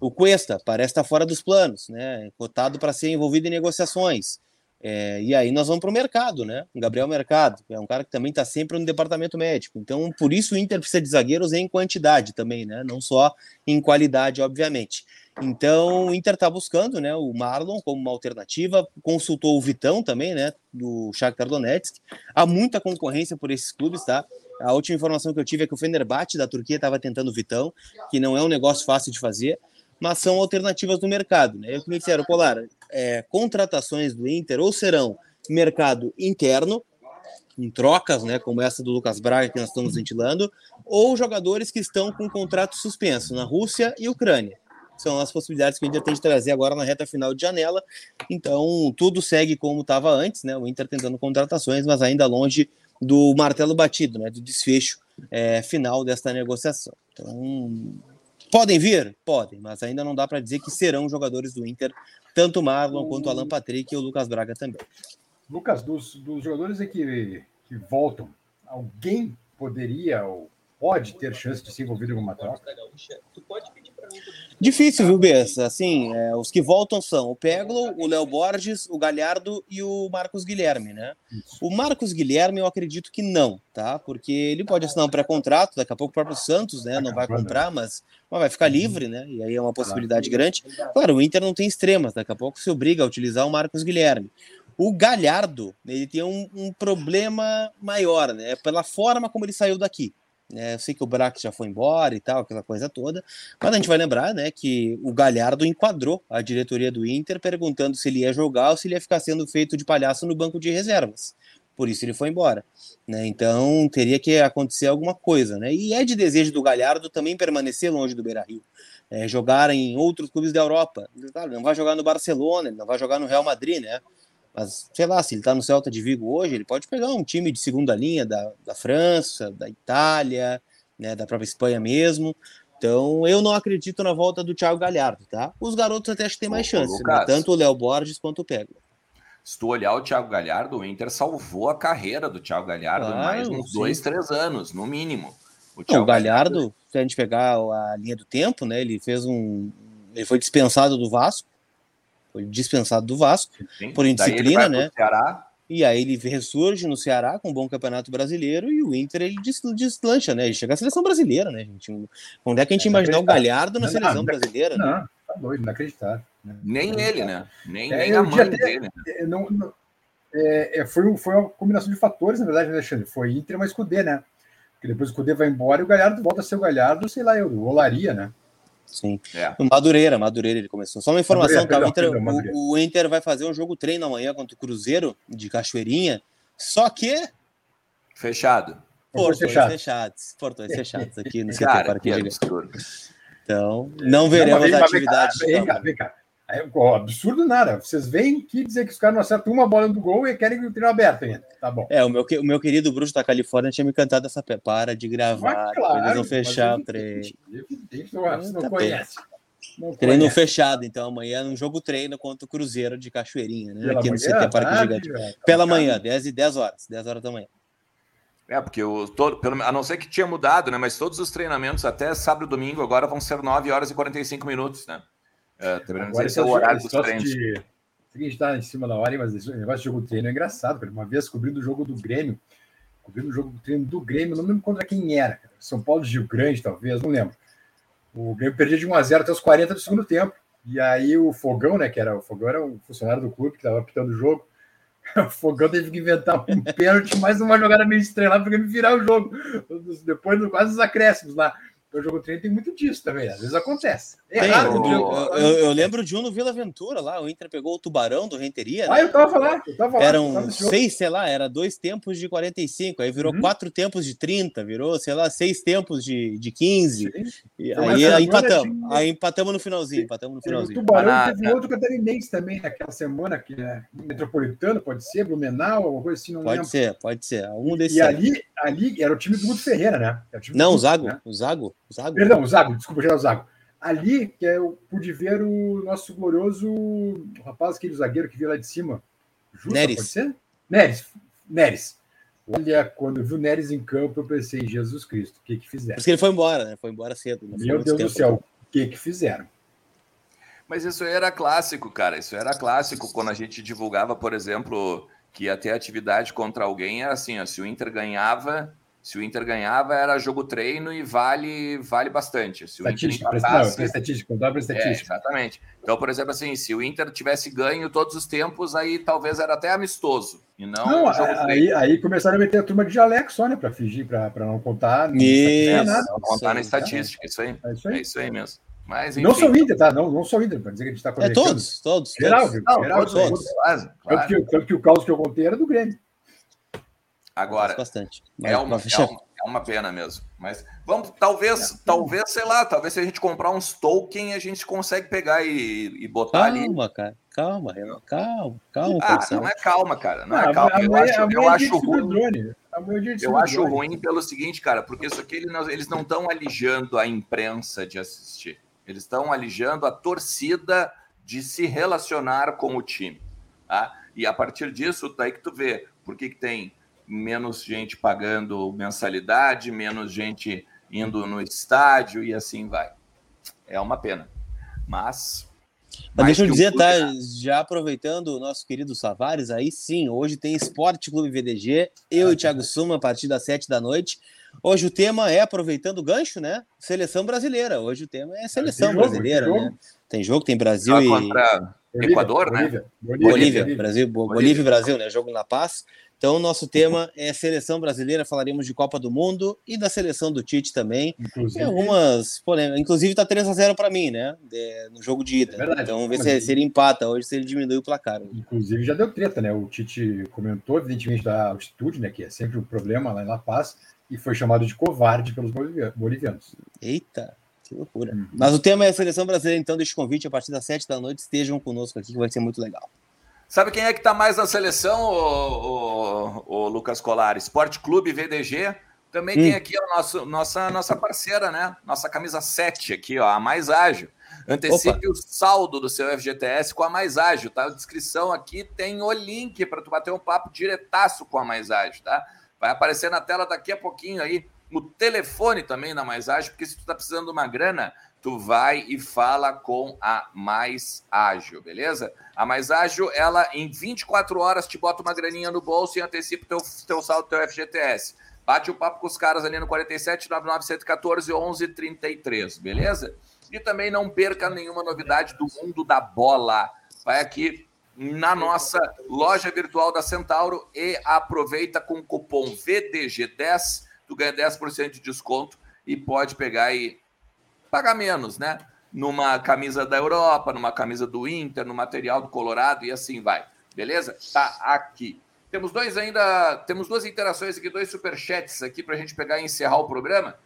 Speaker 3: O Cuesta parece estar fora dos planos, né? Cotado para ser envolvido em negociações. É, e aí nós vamos para o mercado, né? O Gabriel Mercado, é um cara que também está sempre no departamento médico. Então, por isso o Inter precisa de zagueiros em quantidade também, né? Não só em qualidade, obviamente. Então, o Inter está buscando, né? O Marlon como uma alternativa, consultou o Vitão também, né? Do Shakhtar Donetsk. Há muita concorrência por esses clubes, tá? A última informação que eu tive é que o Fenerbahçe da Turquia estava tentando o Vitão, que não é um negócio fácil de fazer mas são alternativas no mercado. Né? Eu me disseram, Polar, é, contratações do Inter ou serão mercado interno, em trocas, né, como essa do Lucas Braga que nós estamos ventilando, ou jogadores que estão com contrato suspenso na Rússia e Ucrânia. São as possibilidades que o Inter tem de trazer agora na reta final de janela. Então, tudo segue como estava antes, né? O Inter tentando contratações, mas ainda longe do martelo batido, né? Do desfecho é, final desta negociação. Então, Podem vir? Podem, mas ainda não dá para dizer que serão jogadores do Inter, tanto o Marlon quanto o Alan Patrick e o Lucas Braga também.
Speaker 2: Lucas, dos, dos jogadores que, que voltam, alguém poderia ou pode ter chance de se envolver em alguma troca? Tu pode
Speaker 3: pedir Difícil, viu, Bessa? Assim, é, os que voltam são o Peglo, o Léo Borges, o Galhardo e o Marcos Guilherme, né? O Marcos Guilherme eu acredito que não, tá? Porque ele pode assinar um pré-contrato, daqui a pouco o próprio Santos, né? Não vai comprar, mas, mas vai ficar livre, né? E aí é uma possibilidade grande. Claro, o Inter não tem extremas, daqui a pouco se obriga a utilizar o Marcos Guilherme. O Galhardo, ele tem um, um problema maior, né? Pela forma como ele saiu daqui. É, eu sei que o Brax já foi embora e tal, aquela coisa toda, mas a gente vai lembrar né, que o Galhardo enquadrou a diretoria do Inter perguntando se ele ia jogar ou se ele ia ficar sendo feito de palhaço no banco de reservas. Por isso ele foi embora. Né? Então teria que acontecer alguma coisa. Né? E é de desejo do Galhardo também permanecer longe do Beira Rio. É, jogar em outros clubes da Europa. Claro, não vai jogar no Barcelona, não vai jogar no Real Madrid, né? Mas, sei lá, se ele está no Celta de Vigo hoje, ele pode pegar um time de segunda linha da, da França, da Itália, né, da própria Espanha mesmo. Então, eu não acredito na volta do Thiago Galhardo, tá? Os garotos até acho que tem mais chance, né? tanto o Léo Borges quanto o Pego.
Speaker 1: Se tu olhar o Thiago Galhardo, o Inter salvou a carreira do Thiago Galhardo claro, mais uns sim. dois, três anos, no mínimo.
Speaker 3: O, Thiago o Galhardo, Galhardo, se a gente pegar a linha do tempo, né? Ele fez um. Ele foi dispensado do Vasco, foi dispensado do Vasco Sim. por indisciplina, né? E aí ele ressurge no Ceará com um bom campeonato brasileiro e o Inter ele deslancha, né? Ele chega à seleção brasileira, né, gente? Onde é que a gente é imaginar o Galhardo na seleção não, brasileira?
Speaker 2: Não, né? tá doido, inacreditável.
Speaker 1: Né? Nem ele, né? Nem, é, nem a mãe dele. Né?
Speaker 2: É, não, não, é, é, foi, foi uma combinação de fatores, na verdade, né, Alexandre? Foi Inter mais Cudê, né? Porque depois o Cudê vai embora e o Galhardo volta a ser o Galhardo, sei lá, eu, o Olaria, né?
Speaker 3: Sim. É. Madureira, Madureira ele começou. Só uma informação, tá? o, Inter, o, o, Inter vai fazer um jogo treino amanhã contra o Cruzeiro de Cachoeirinha, só que...
Speaker 1: Fechado.
Speaker 3: Portões fechado. fechados. Portões fechados aqui no CT Parque Então, não veremos a atividade.
Speaker 2: Vem cá, vem cá. É, absurdo nada. Vocês vêm aqui dizer que os caras não acertam uma bola do gol e querem o treino aberto ainda. Tá bom.
Speaker 3: É, o meu, o meu querido Bruxo da Califórnia tinha me cantado essa para de gravar, claro, eles vão fechar o treino. Você não tá conhece. Não treino conhece. fechado, então amanhã no jogo treino contra o Cruzeiro de Cachoeirinha, né? Pela aqui manhã, no CT Parque Gigante. Velho. Pela manhã, 10, 10 horas, 10 horas da manhã.
Speaker 1: É, porque o, todo, pelo, a não ser que tinha mudado, né? Mas todos os treinamentos até sábado e domingo agora vão ser 9 horas e 45 minutos, né?
Speaker 2: É, Agora, esse é o horário dos treinos. De... A gente está em cima da hora, mas esse negócio de jogo de treino é engraçado. Cara. Uma vez cobrindo o jogo do Grêmio, cobrindo o jogo do treino do Grêmio, não lembro contra quem era. Cara. São Paulo Gil Grande, talvez, não lembro. O Grêmio perdia de 1 a 0 até os 40 do segundo tempo. E aí o Fogão, né, que era o Fogão era um funcionário do clube que estava apitando o jogo. O Fogão teve que inventar um pênalti, mais uma jogada meio estrelada para me virar o jogo. Depois, quase os acréscimos lá o jogo treino tem muito disso também, às vezes acontece.
Speaker 3: É errado, eu, eu, eu, lembro de um no Vila Aventura lá, o Inter pegou o Tubarão do Renteria.
Speaker 2: Ah, né? eu tava lá, eu tava lá.
Speaker 3: Eram seis, sei lá, era dois tempos de 45, aí virou uhum. quatro tempos de 30, virou, sei lá, seis tempos de, de 15. E aí, aí empatamos, tinha... aí empatamos no finalzinho, empatamos no finalzinho.
Speaker 2: O Tubarão ah, teve outro catarinense também naquela semana, que é metropolitano, pode ser, Blumenau, alguma coisa assim, não
Speaker 3: pode
Speaker 2: lembro.
Speaker 3: Pode ser, pode ser, um desses.
Speaker 2: E ali, ali era o time do Guto Ferreira, né?
Speaker 3: O não, o Zago, né? o Zago. Zago.
Speaker 2: Perdão, o Zago, desculpa, já é o Zago. Ali, que é, eu pude ver o nosso glorioso o rapaz, aquele zagueiro que veio lá de cima.
Speaker 3: Justa, Neres.
Speaker 2: pode ser? Neres. Neres. Olha, quando eu vi o Neres em campo, eu pensei, Jesus Cristo, o que que fizeram?
Speaker 3: Porque ele foi embora, né? Foi embora cedo.
Speaker 2: Meu Deus do céu, o que que fizeram?
Speaker 1: Mas isso era clássico, cara. Isso era clássico quando a gente divulgava, por exemplo, que ia ter atividade contra alguém. Era assim: ó, se o Inter ganhava, se o Inter ganhava, era jogo treino e vale vale bastante. Se o
Speaker 2: estatística, Inter empatasse, não, estatística, dobra estatística.
Speaker 1: É, exatamente. Então, por exemplo, assim, se o Inter tivesse ganho todos os tempos, aí talvez era até amistoso. E não,
Speaker 2: não aí, aí começaram a meter a turma de jaleco só, né? Para fingir, para não contar. Não isso,
Speaker 1: nada. Não contar na estatística, isso aí. É isso aí, é isso aí mesmo. Mas,
Speaker 2: não só o Inter, tá? Não, não só o Inter, para dizer que a gente está
Speaker 3: É todos, todos.
Speaker 2: Geral, todos. Geral, não, todos, todos. todos. Claro, claro. Tanto, que, tanto que o caos que eu contei era do Grêmio.
Speaker 1: Agora,
Speaker 3: bastante.
Speaker 1: é, uma, é, uma, é uma pena mesmo. Mas vamos, talvez, é. talvez, sei lá, talvez se a gente comprar uns token, a gente consegue pegar e, e botar
Speaker 3: calma,
Speaker 1: ali.
Speaker 3: Calma, cara. Calma, Renan. Calma, calma.
Speaker 1: Ah, não é calma, cara. Não, é calma. eu acho, eu acho ruim. Eu acho ruim pelo seguinte, cara, porque isso aqui eles não estão alijando a imprensa de assistir. Eles estão alijando a torcida de se relacionar com o time. Tá? E a partir disso, daí que tu vê por que, que tem menos gente pagando mensalidade, menos gente indo no estádio e assim vai. É uma pena. Mas.
Speaker 3: Mas deixa eu dizer, tá? Já aproveitando o nosso querido Savares, aí sim, hoje tem Esporte Clube VDG, eu e Thiago Suma, a partir das sete da noite. Hoje o tema é, aproveitando o gancho, né? Seleção brasileira. Hoje o tema é seleção jogo, brasileira, né? Tem jogo, tem Brasil e.
Speaker 1: Contra Equador,
Speaker 3: Bolívia, né? Bolívia, Bolívia, Bolívia, Brasil, Bolívia e Brasil, né? Jogo na paz. Então, nosso tema é seleção brasileira, falaremos de Copa do Mundo e da seleção do Tite também. Inclusive, Tem algumas polêmicas. Inclusive, tá 3 a 0 para mim, né? De, no jogo de ida. É verdade, então, vamos ver se, se, ele empata hoje, se ele diminui o placar.
Speaker 2: Inclusive, já deu treta, né? O Tite comentou, evidentemente, da altitude, né? Que é sempre um problema lá em La Paz, e foi chamado de covarde pelos bolivianos.
Speaker 3: Eita! Que loucura. Uhum. Mas o tema é a seleção brasileira, então deixa o convite a partir das 7 da noite. Estejam conosco aqui, que vai ser muito legal.
Speaker 1: Sabe quem é que está mais na seleção, o, o, o, Lucas Colar? Esporte Clube VDG. Também hum. tem aqui a nosso, nossa, nossa parceira, né? Nossa camisa 7 aqui, ó, a mais ágil. Antecipe Opa. o saldo do seu FGTS com a mais ágil, tá? A descrição aqui tem o link para tu bater um papo diretaço com a mais ágil, tá? Vai aparecer na tela daqui a pouquinho aí o telefone também na mais ágil, porque se tu tá precisando de uma grana, tu vai e fala com a Mais Ágil, beleza? A Mais Ágil, ela em 24 horas te bota uma graninha no bolso e antecipa teu, teu saldo, teu FGTS. Bate o papo com os caras ali no 47 99 114 11 33, beleza? E também não perca nenhuma novidade do mundo da bola. Vai aqui na nossa loja virtual da Centauro e aproveita com o cupom VDG10, tu ganha 10% de desconto e pode pegar e pagar menos, né? Numa camisa da Europa, numa camisa do Inter, no material do Colorado e assim vai. Beleza? Tá aqui. Temos dois ainda, temos duas interações aqui, dois superchats aqui para a gente pegar e encerrar o programa,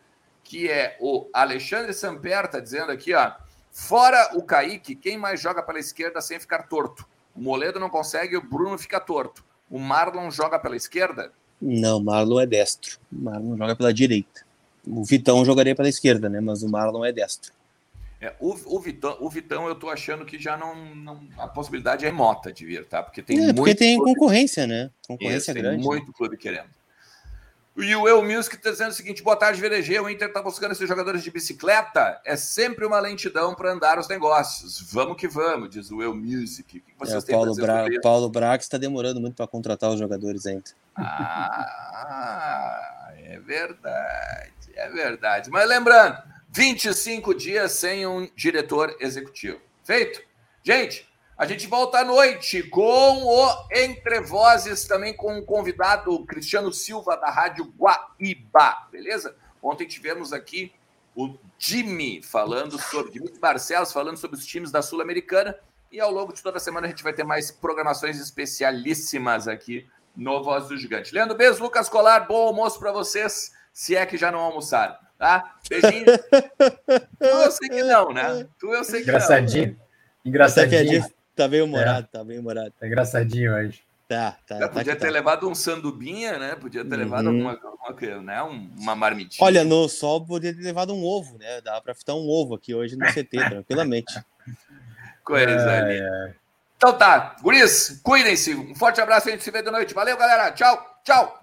Speaker 1: que é o Alexandre Samper tá dizendo aqui, ó, fora o Kaique, quem mais joga pela esquerda sem ficar torto? O Moledo não consegue, o Bruno fica torto. O Marlon joga pela esquerda?
Speaker 3: Não, Marlon é destro. Marlon joga pela direita. O Vitão jogaria pela esquerda, né? Mas o Marlon é destro.
Speaker 1: É, o, o, Vitão, o Vitão, eu tô achando que já não, não a possibilidade é remota de vir, tá? Porque tem é,
Speaker 3: porque tem clube... concorrência, né? Concorrência
Speaker 1: Isso,
Speaker 3: grande.
Speaker 1: Tem muito clube querendo. E o El Music está dizendo o seguinte: boa tarde, VDG. O Inter está buscando esses jogadores de bicicleta. É sempre uma lentidão para andar os negócios. Vamos que vamos, diz o El Music. O que
Speaker 3: vocês é, têm Paulo, Bra Paulo Brax está demorando muito para contratar os jogadores ainda.
Speaker 1: Ah, é verdade. É verdade. Mas lembrando, 25 dias sem um diretor executivo. Feito? Gente, a gente volta à noite com o Entre Vozes, também com o convidado Cristiano Silva, da Rádio Guaíba, beleza? Ontem tivemos aqui o Jimmy falando sobre, Dimitri Barcelos falando sobre os times da Sul-Americana. E ao longo de toda a semana a gente vai ter mais programações especialíssimas aqui no Voz do Gigante. Leandro Bez, Lucas Colar, bom almoço para vocês se é que já não almoçaram, tá? Beijinho. tu eu sei que não, né? Tu eu sei que
Speaker 2: Engraçadinho. não. Engraçadinho.
Speaker 3: Tá bem humorado, é. tá bem humorado.
Speaker 2: Tá engraçadinho hoje.
Speaker 3: Tá, tá.
Speaker 1: tá podia ter tá. levado um sandubinha, né? Podia ter uhum. levado alguma, alguma, né? uma marmitinha.
Speaker 3: Olha, no sol podia ter levado um ovo, né? Dá para fritar um ovo aqui hoje no CT, tranquilamente.
Speaker 1: Coisa é, ali. É. Então tá, guris, cuidem-se. Um forte abraço, a gente se vê de noite. Valeu, galera. Tchau, tchau.